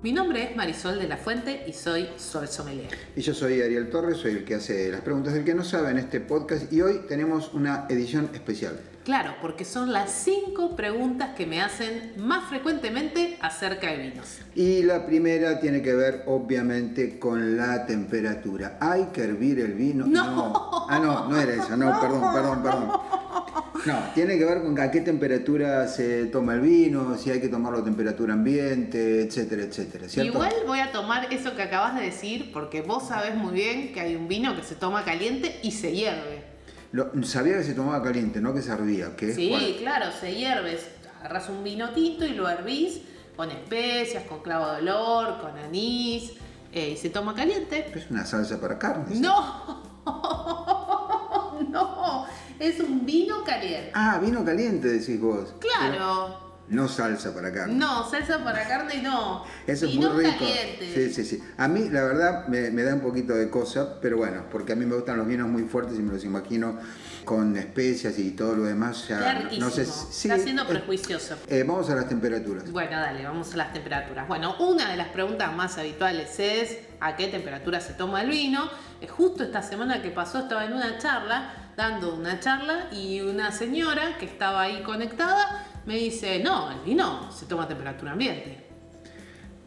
Mi nombre es Marisol de la Fuente y soy Sol Sommelier. Y yo soy Ariel Torres, soy el que hace las preguntas del que no sabe en este podcast y hoy tenemos una edición especial. Claro, porque son las cinco preguntas que me hacen más frecuentemente acerca de vinos. Y la primera tiene que ver obviamente con la temperatura. ¿Hay que hervir el vino? No. Ah, no, no era esa, no, perdón, perdón, perdón. No, tiene que ver con a qué temperatura se toma el vino, si hay que tomarlo a temperatura ambiente, etcétera, etcétera. ¿cierto? Igual voy a tomar eso que acabas de decir porque vos sabés muy bien que hay un vino que se toma caliente y se hierve. Lo- sabía que se tomaba caliente, no que se hervía. Que Sí, cual- claro, se hierve. Agarras un vino tinto y lo hervís con especias, con clavo de olor, con anís eh, y se toma caliente. Es una salsa para carnes. No, no, es un vino caliente. Ah, vino caliente decís vos. Claro. No salsa para carne. No, salsa para carne no. Eso es muy rico. caliente. Sí, sí, sí. A mí, la verdad, me, me da un poquito de cosa, pero bueno, porque a mí me gustan los vinos muy fuertes y me los imagino con especias y todo lo demás. Ya, no- sé sí, Está siendo eh, prejuicioso. eh, vamos a las temperaturas. Bueno, dale, vamos a las temperaturas. Bueno, una de las preguntas más habituales es ¿a qué temperatura se toma el vino? Eh, Justo esta semana que pasó estaba en una charla, dando una charla, y una señora que estaba ahí conectada me dice, no, el vino se toma a temperatura ambiente.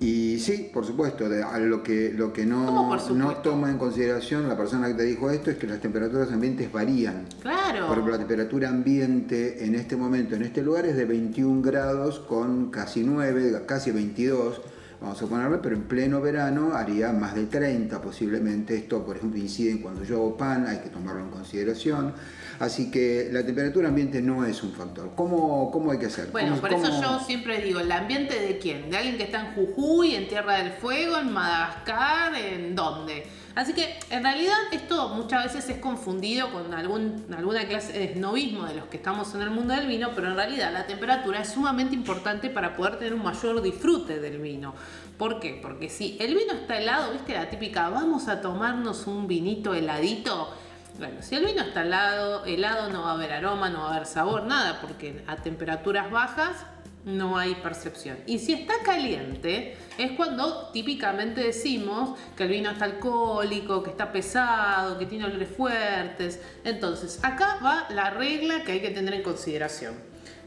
Y sí, por supuesto, de- a lo que, lo que ¿Cómo no, no toma en consideración la persona que te dijo esto es que las temperaturas ambientes varían. Claro. Por ejemplo, la temperatura ambiente en este momento, en este lugar, es de 21 grados con casi 9, casi 22, vamos a ponerle, pero en pleno verano haría más de 30 posiblemente. Esto, por ejemplo, incide en cuando yo hago pan, hay que tomarlo en consideración. Así que la temperatura ambiente no es un factor. ¿Cómo, cómo hay que hacer? Bueno, ¿Cómo- por eso yo siempre digo, ¿el ambiente de quién? ¿De alguien que está en Jujuy, en Tierra del Fuego, en Madagascar, en dónde? Así que en realidad esto muchas veces es confundido con alguna clase de snobismo de los que estamos en el mundo del vino, pero en realidad la temperatura es sumamente importante para poder tener un mayor disfrute del vino. ¿Por qué? Porque si el vino está helado, viste la típica, vamos a tomarnos un vinito heladito. Bueno, si el vino está helado, helado no va a haber aroma, no va a haber sabor, nada, porque a temperaturas bajas no hay percepción. Y si está caliente, es cuando típicamente decimos que el vino está alcohólico, que está pesado, que tiene olores fuertes. Entonces, acá va la regla que hay que tener en consideración.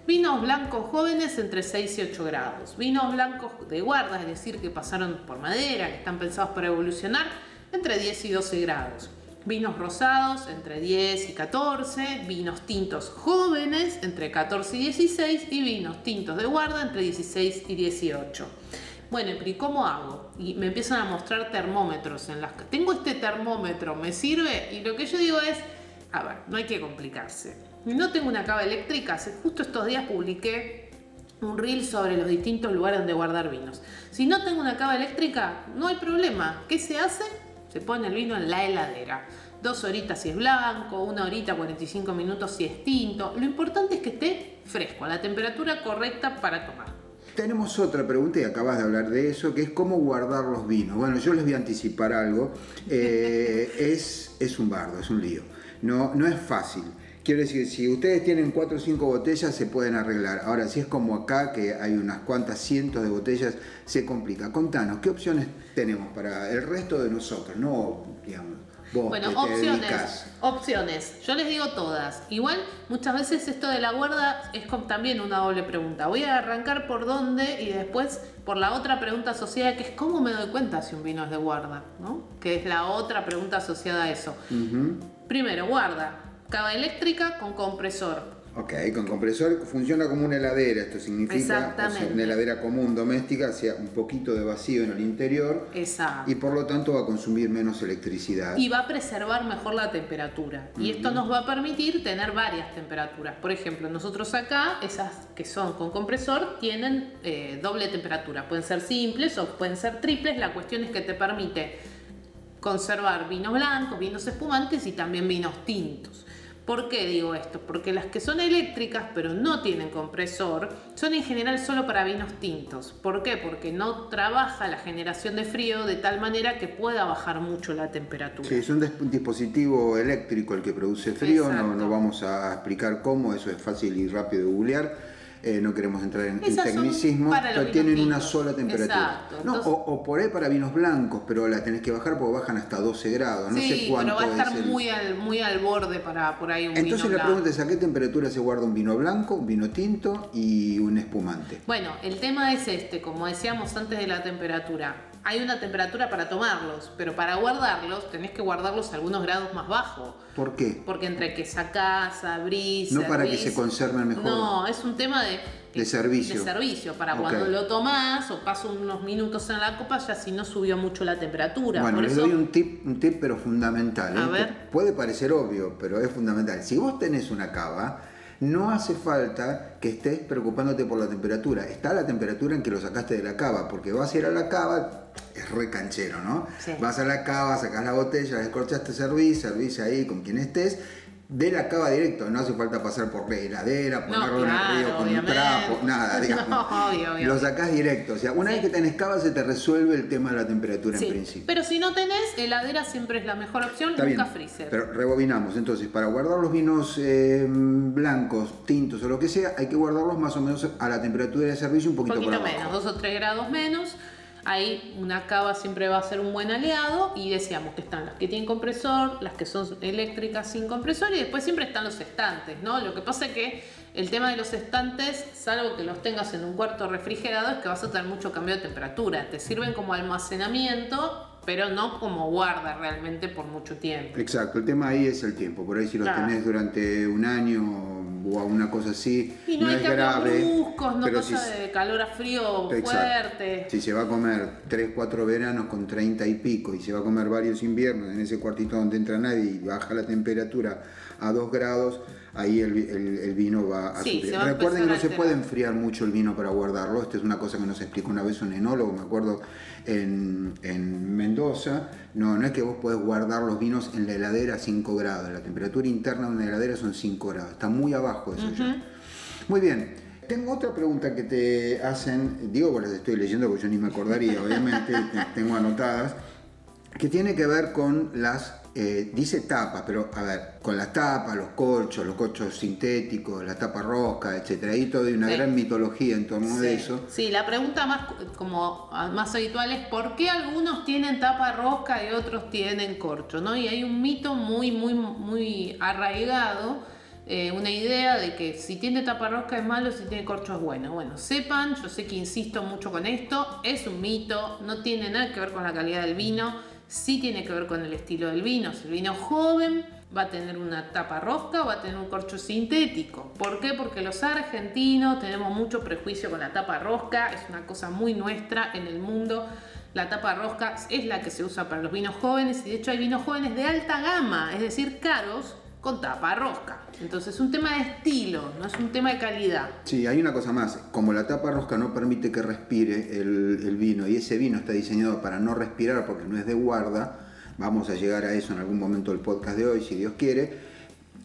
Vinos blancos jóvenes entre 6 y 8 grados. Vinos blancos de guarda, es decir, que pasaron por madera, que están pensados para evolucionar, entre 10 y 12 grados. Vinos rosados entre 10 y 14, vinos tintos jóvenes entre 14 y 16 y vinos tintos de guarda entre 16 y 18. Bueno, pero ¿y cómo hago? Y me empiezan a mostrar termómetros en las que tengo este termómetro, ¿me sirve? Y lo que yo digo es, a ver, no hay que complicarse. No tengo una cava eléctrica, hace justo estos días publiqué un reel sobre los distintos lugares donde guardar vinos. Si no tengo una cava eléctrica, no hay problema. ¿Qué se hace? Se pone el vino en la heladera. Dos horitas si es blanco, una horita 45 minutos si es tinto. Lo importante es que esté fresco, a la temperatura correcta para tomar. Tenemos otra pregunta y acabas de hablar de eso, que es cómo guardar los vinos. Bueno, yo les voy a anticipar algo. Eh, es, es un bardo, es un lío. No, no es fácil. Quiero decir, si ustedes tienen cuatro o cinco botellas, se pueden arreglar. Ahora, si es como acá, que hay unas cuantas cientos de botellas, se complica. Contanos, ¿qué opciones tenemos para el resto de nosotros? No, digamos, vos Bueno, que te opciones. dedicas. Opciones. Yo les digo todas. Igual, muchas veces esto de la guarda es también una doble pregunta. Voy a arrancar por dónde y después por la otra pregunta asociada que es cómo me doy cuenta si un vino es de guarda, ¿no? Que es la otra pregunta asociada a eso. Ujú. Primero, guarda. Cava eléctrica con compresor. Ok, con compresor funciona como una heladera, esto significa o sea, una heladera común doméstica, hacia un poquito de vacío en el interior Exacto. y por lo tanto va a consumir menos electricidad. y va a preservar mejor la temperatura. Y esto nos va a permitir tener varias temperaturas. Por ejemplo, nosotros acá, esas que son con compresor, tienen eh, doble temperatura. Pueden ser simples o pueden ser triples. La cuestión es que te permite conservar vinos blancos, vinos espumantes y también vinos tintos. ¿Por qué digo esto? Porque las que son eléctricas pero no tienen compresor son en general solo para vinos tintos. ¿Por qué? Porque no trabaja la generación de frío de tal manera que pueda bajar mucho la temperatura. Sí, es un, dispositivo eléctrico el que produce frío, no vamos a explicar cómo, eso es fácil y rápido de googlear. Eh, no queremos entrar en, en tecnicismos, pero tienen una sola temperatura. Exacto, No, entonces- o, o por ahí para vinos blancos, pero la tenés que bajar porque bajan hasta 12 grados. No sí, sé cuánto pero va a estar es el- muy, al, muy al borde para por ahí un Entonces vino la blanco. pregunta es a qué temperatura se guarda un vino blanco, un vino tinto y un espumante. Bueno, el tema es este, como decíamos antes de la temperatura. Hay una temperatura para tomarlos, pero para guardarlos tenés que guardarlos a algunos grados más bajos. ¿Por qué? Porque entre que sacás, abrís. No para que se conserven mejor. No, es un tema de. De servicio. De servicio. Para cuando lo tomás o paso unos minutos en la copa, ya si no subió mucho la temperatura. Bueno, Por les eso, doy un tip, un tip pero fundamental. A ¿eh? ver. Puede parecer obvio, pero es fundamental. Si vos tenés una cava, no hace falta que estés preocupándote por la temperatura. Está la temperatura en que lo sacaste de la cava, porque vas a ir a la cava, es re canchero, ¿no? Sí. Vas a la cava, sacás la botella, la descorchaste, servís, servís ahí con quien estés. De la cava directo, no hace falta pasar por la heladera, No, ponerlo en el río con un trapo, nada, digamos. No, obvio, obvio. Lo sacás directo. O sea, una Sí. vez que tenés cava se te resuelve el tema de la temperatura Sí, en principio. Pero si no tenés, heladera siempre es la mejor opción, Está nunca bien, freezer. Pero rebobinamos. Entonces, para guardar los vinos eh, blancos, tintos o lo que sea, hay que guardarlos más o menos a la temperatura de servicio un un poquito, poquito por abajo. menos, dos o tres grados menos. Ahí una cava siempre va a ser un buen aliado y decíamos que están las que tienen compresor, las que son eléctricas sin compresor y después siempre están los estantes, ¿no? Lo que pasa es que el tema de los estantes, salvo que los tengas en un cuarto refrigerado, es que vas a tener mucho cambio de temperatura. Te sirven como almacenamiento, pero no como guarda realmente por mucho tiempo. Exacto, el tema ahí es el tiempo. Por ahí si lo Claro. tenés durante un año o una cosa así, Y no, hay es grave. bruscos, no pero cosa si- de calor a frío Exacto. fuerte. Si se va a comer 3, 4 veranos con 30 y pico y se va a comer varios inviernos en ese cuartito donde entra nadie y baja la temperatura a 2 grados, ahí el, vi- el- el vino va a Sí, sufrir. a Recuerden que no se puede enfriar mucho el vino para guardarlo. Esta es una cosa que nos explicó una vez un enólogo, me acuerdo, en, en Mendoza. No, no es que vos podés guardar los vinos en la heladera a 5 grados. La temperatura interna de una heladera son 5 grados. Está muy abajo eso ya. Muy bien. Tengo otra pregunta que te hacen, digo, pues las estoy leyendo porque yo ni me acordaría, obviamente, te- tengo anotadas, que tiene que ver con las, eh, dice tapas, pero a ver, con las tapas, los corchos, los corchos sintéticos, la tapa rosca, etcétera, ahí todo hay una Sí. gran mitología en torno de eso. Sí, la pregunta más como más habitual es por qué algunos tienen tapa rosca y otros tienen corcho, ¿no? Y hay un mito muy, muy, muy arraigado, eh, una idea de que si tiene tapa rosca es malo, si tiene corcho es bueno. Bueno, sepan, yo sé que insisto mucho con esto, es un mito, no tiene nada que ver con la calidad del vino, sí tiene que ver con el estilo del vino. Si el vino joven, va a tener una tapa rosca o va a tener un corcho sintético. ¿Por qué? Porque los argentinos tenemos mucho prejuicio con la tapa rosca, es una cosa muy nuestra en el mundo. La tapa rosca es la que se usa para los vinos jóvenes y de hecho hay vinos jóvenes de alta gama, es decir, caros con tapa rosca. Entonces es un tema de estilo, no es un tema de calidad. Sí, hay una cosa más, como la tapa rosca no permite que respire el, vino y ese vino está diseñado para no respirar porque no es de guarda, vamos a llegar a eso en algún momento del podcast de hoy, si Dios quiere,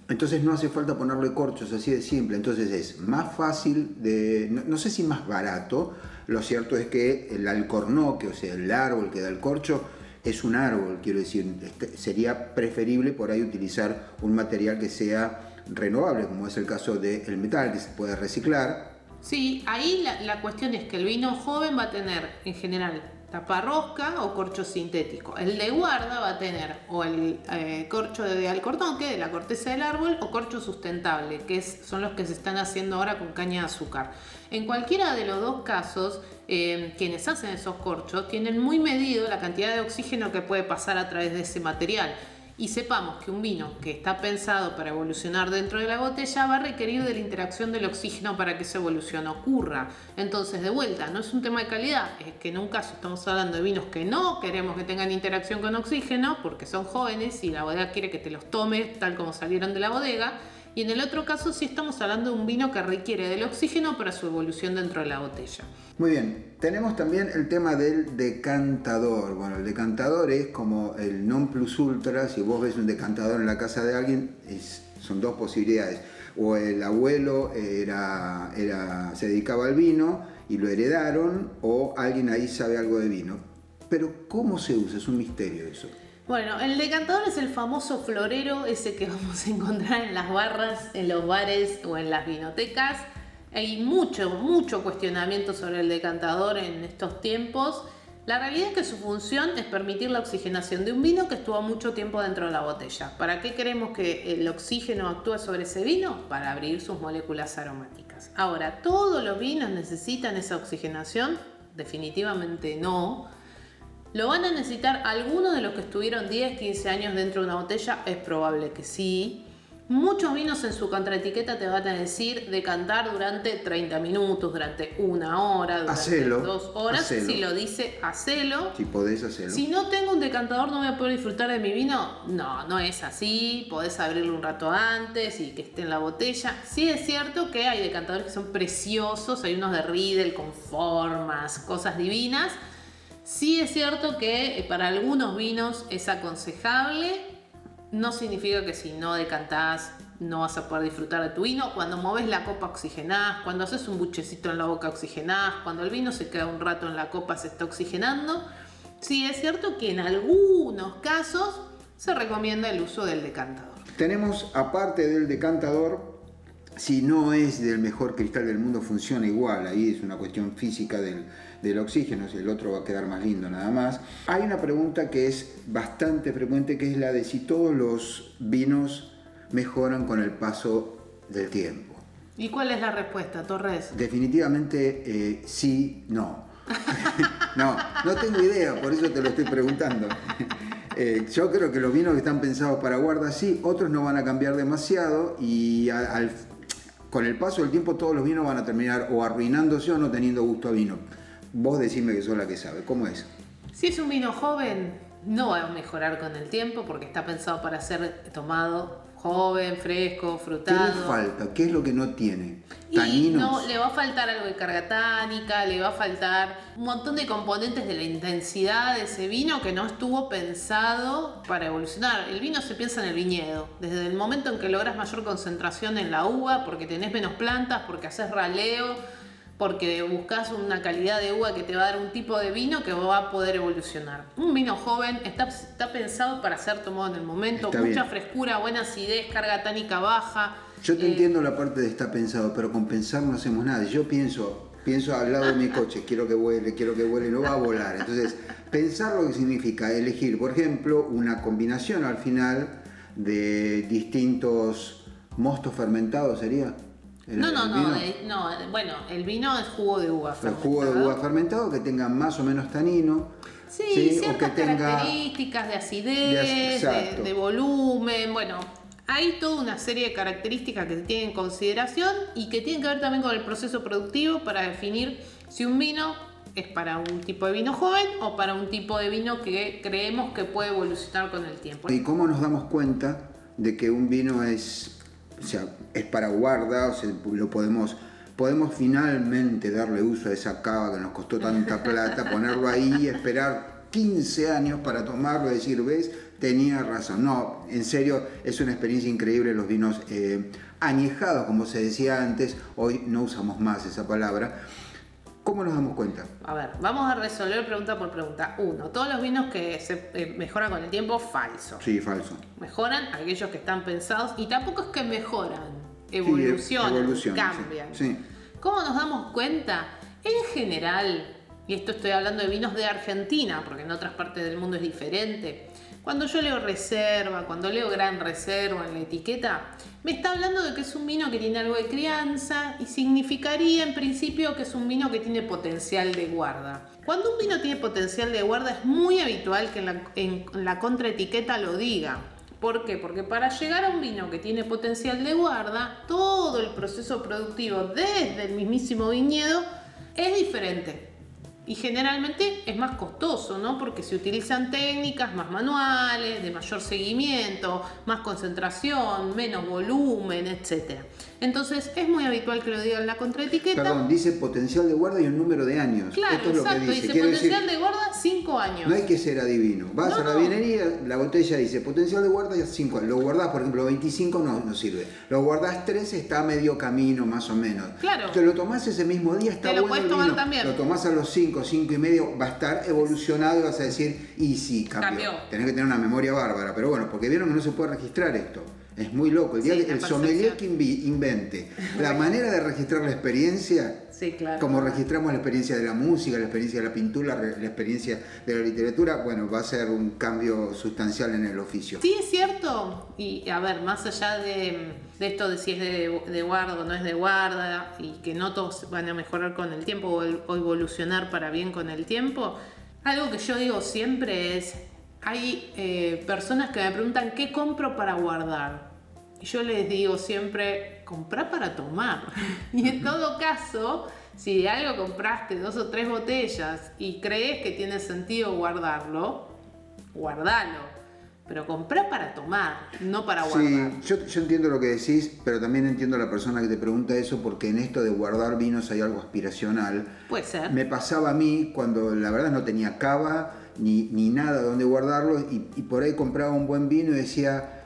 entonces no hace falta ponerle corchos, así de simple. Entonces es más fácil de, no, no sé si más barato, lo cierto es que el alcornoque, o sea, el árbol que da el corcho, es un árbol, quiero decir, este, sería preferible por ahí utilizar un material que sea renovable, como es el caso del metal, que se puede reciclar. Sí, ahí la cuestión es que el vino joven va a tener en general tapa rosca o corcho sintético. El de guarda va a tener o el eh, corcho de alcornoque, de la corteza del árbol, o corcho sustentable, que son los que se están haciendo ahora con caña de azúcar. En cualquiera de los dos casos, eh, quienes hacen esos corchos tienen muy medido la cantidad de oxígeno que puede pasar a través de ese material. Y sepamos que un vino que está pensado para evolucionar dentro de la botella va a requerir de la interacción del oxígeno para que esa evolución ocurra. Entonces, de vuelta, no es un tema de calidad, es que en un caso estamos hablando de vinos que no queremos que tengan interacción con oxígeno porque son jóvenes y la bodega quiere que te los tomes tal como salieron de la bodega. Y en el otro caso sí estamos hablando de un vino que requiere del oxígeno para su evolución dentro de la botella. Muy bien, tenemos también el tema del decantador. Bueno, el decantador es como el non plus ultra, si vos ves un decantador en la casa de alguien, son dos posibilidades. O el abuelo era, era, se dedicaba al vino y lo heredaron, o alguien ahí sabe algo de vino. Pero ¿cómo se usa? Es un misterio eso. Bueno, el decantador es el famoso florero, ese que vamos a encontrar en las barras, en los bares o en las vinotecas. Hay mucho, mucho cuestionamiento sobre el decantador en estos tiempos. La realidad es que su función es permitir la oxigenación de un vino que estuvo mucho tiempo dentro de la botella. ¿Para qué queremos que el oxígeno actúe sobre ese vino? Para abrir sus moléculas aromáticas. Ahora, ¿todos los vinos necesitan esa oxigenación? Definitivamente no. ¿Lo van a necesitar algunos de los que estuvieron 10, 15 años dentro de una botella? Es probable que sí. Muchos vinos en su contraetiqueta te van a decir decantar durante 30 minutos, durante una hora, durante dos horas. Si lo dice, hacelo. Si podés hacerlo. Si no tengo un decantador, no voy a poder disfrutar de mi vino. No, no es así. Podés abrirlo un rato antes y que esté en la botella. Sí es cierto que hay decantadores que son preciosos. Hay unos de Riedel con formas, cosas divinas Sí es cierto que eh, para algunos vinos es aconsejable, no significa que si no decantás no vas a poder disfrutar de tu vino. Cuando moves la copa oxigenás, cuando haces un buchecito en la boca oxigenás, cuando el vino se queda un rato en la copa se está oxigenando. Sí es cierto que en algunos casos se recomienda el uso del decantador. Tenemos aparte del decantador si no es del mejor cristal del mundo, funciona igual. Ahí es una cuestión física del, del oxígeno, si el otro va a quedar más lindo nada más. Hay una pregunta que es bastante frecuente, que es la de si todos los vinos mejoran con el paso del tiempo. ¿Y cuál es la respuesta, Torres? Definitivamente eh, sí, no. no, no tengo idea, por eso te lo estoy preguntando. Eh, yo creo que los vinos que están pensados para guarda sí, otros no van a cambiar demasiado y al, con el paso del tiempo todos los vinos van a terminar o arruinándose o no teniendo gusto a vino. Vos decime que sos la que sabe, ¿cómo es? Si es un vino joven, no va a mejorar con el tiempo porque está pensado para ser tomado joven, fresco, frutado. ¿Qué le falta? ¿Qué es lo que no tiene? ¿Taninos? no, le va a faltar algo de carga tánica, le va a faltar un montón de componentes de la intensidad de ese vino que no estuvo pensado para evolucionar. El vino se piensa en el viñedo. Desde el momento en que logras mayor concentración en la uva, porque tenés menos plantas, porque haces raleo, porque buscas una calidad de uva que te va a dar un tipo de vino que va a poder evolucionar. Un vino joven está, está pensado para ser tomado en el momento, mucha frescura, buena acidez, carga tánica baja. Yo te eh, entiendo la parte de está pensado, pero con pensar no hacemos nada. Yo pienso, pienso al lado de mi coche, quiero que vuele, quiero que vuele, no va a volar. Entonces, pensar lo que significa elegir, por ejemplo, una combinación al final de distintos mostos fermentados sería no, no, no, no, bueno, el vino es jugo de uva fermentado. El jugo de uva fermentado que tenga más o menos tanino. Sí, ciertas características de acidez, de, volumen, bueno, hay toda una serie de características que se tienen en consideración y que tienen que ver también con el proceso productivo para definir si un vino es para un tipo de vino joven o para un tipo de vino que creemos que puede evolucionar con el tiempo. ¿Y cómo nos damos cuenta de que un vino es o sea, es para guarda, o sea, lo podemos, podemos finalmente darle uso a esa cava que nos costó tanta plata, ponerlo ahí y esperar 15 años para tomarlo y decir, ves, tenía razón. No, en serio, es una experiencia increíble los vinos eh, añejados, como se decía antes, hoy no usamos más esa palabra ¿Cómo nos damos cuenta? A ver, vamos a resolver pregunta por pregunta. Uno, todos los vinos que se eh, mejoran con el tiempo, falso. Sí, falso. Mejoran aquellos que están pensados y tampoco es que mejoran, evolucionan, cambian. Sí. ¿Cómo nos damos cuenta? En general, y esto estoy hablando de vinos de Argentina, porque en otras partes del mundo es diferente. Cuando yo leo reserva, cuando leo gran reserva en la etiqueta, me está hablando de que es un vino que tiene algo de crianza y significaría en principio que es un vino que tiene potencial de guarda. Cuando un vino tiene potencial de guarda es muy habitual que en la, contraetiqueta lo diga. ¿Por qué? Porque para llegar a un vino que tiene potencial de guarda, todo el proceso productivo desde el mismísimo viñedo es diferente. Y generalmente es más costoso, ¿no? Porque se utilizan técnicas más manuales, de mayor seguimiento, más concentración, menos volumen, etc. Entonces es muy habitual que lo digan en la contraetiqueta. Perdón, dice potencial de guarda y un número de años. Claro, Esto es lo exacto, que dice. potencial decir, de guarda 5 años. No hay que ser adivino. Vas No, a la no. vinería, la botella dice potencial de guarda y 5 años. Lo guardás, por ejemplo, 25 no, no sirve. Lo guardás 3, está a medio camino más o menos. Claro. Te lo tomás ese mismo día, está Te lo bueno puedes tomar vino. también. Lo tomás a los 5, 5 y medio, va a estar evolucionado y vas a decir, y sí, cambió. Cambió. Tenés que tener una memoria bárbara, pero bueno, porque vieron que no se puede registrar esto. Es muy loco. El día Sí, que el sommelier que invente la manera de registrar la experiencia, Sí, claro. como registramos la experiencia de la música, la experiencia de la pintura, la la experiencia de la literatura, bueno, va a ser un cambio sustancial en el oficio. Sí, es cierto. Y a ver, más allá de, de esto de si es de, de guarda o no es de guarda, y que no todos van a mejorar con el tiempo o, el- o evolucionar para bien con el tiempo, algo que yo digo siempre es, hay eh, personas que me preguntan, ¿qué compro para guardar? Y yo les digo siempre, comprar para tomar. Y en todo caso, si de algo compraste dos o tres botellas y crees que tiene sentido guardarlo, guardalo. Pero comprá para tomar, no para guardar. Sí, yo, yo entiendo lo que decís, pero también entiendo a la persona que te pregunta eso porque en esto de guardar vinos hay algo aspiracional. Puede ser. Me pasaba a mí cuando la verdad no tenía cava ni, ni nada donde guardarlo y, y por ahí compraba un buen vino y decía,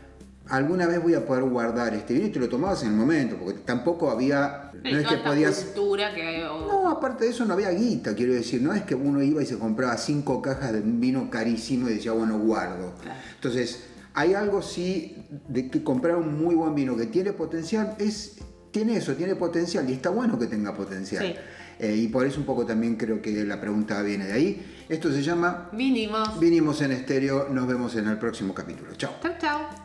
alguna vez voy a poder guardar este vino y te lo tomabas en el momento, porque tampoco había, no es que podías... cultura que No, aparte de eso no había guita, quiero decir, no es que uno iba y se compraba cinco cajas de un vino carísimo y decía, bueno, guardo. Claro. Entonces, hay algo sí de que comprar un muy buen vino que tiene potencial, es, tiene eso, tiene potencial y está bueno que tenga potencial. Sí. Eh, y por eso un poco también creo que la pregunta viene de ahí. Esto se llama Vinimos. Vinimos en estéreo, nos vemos en el próximo capítulo. Chao. Chau, chau.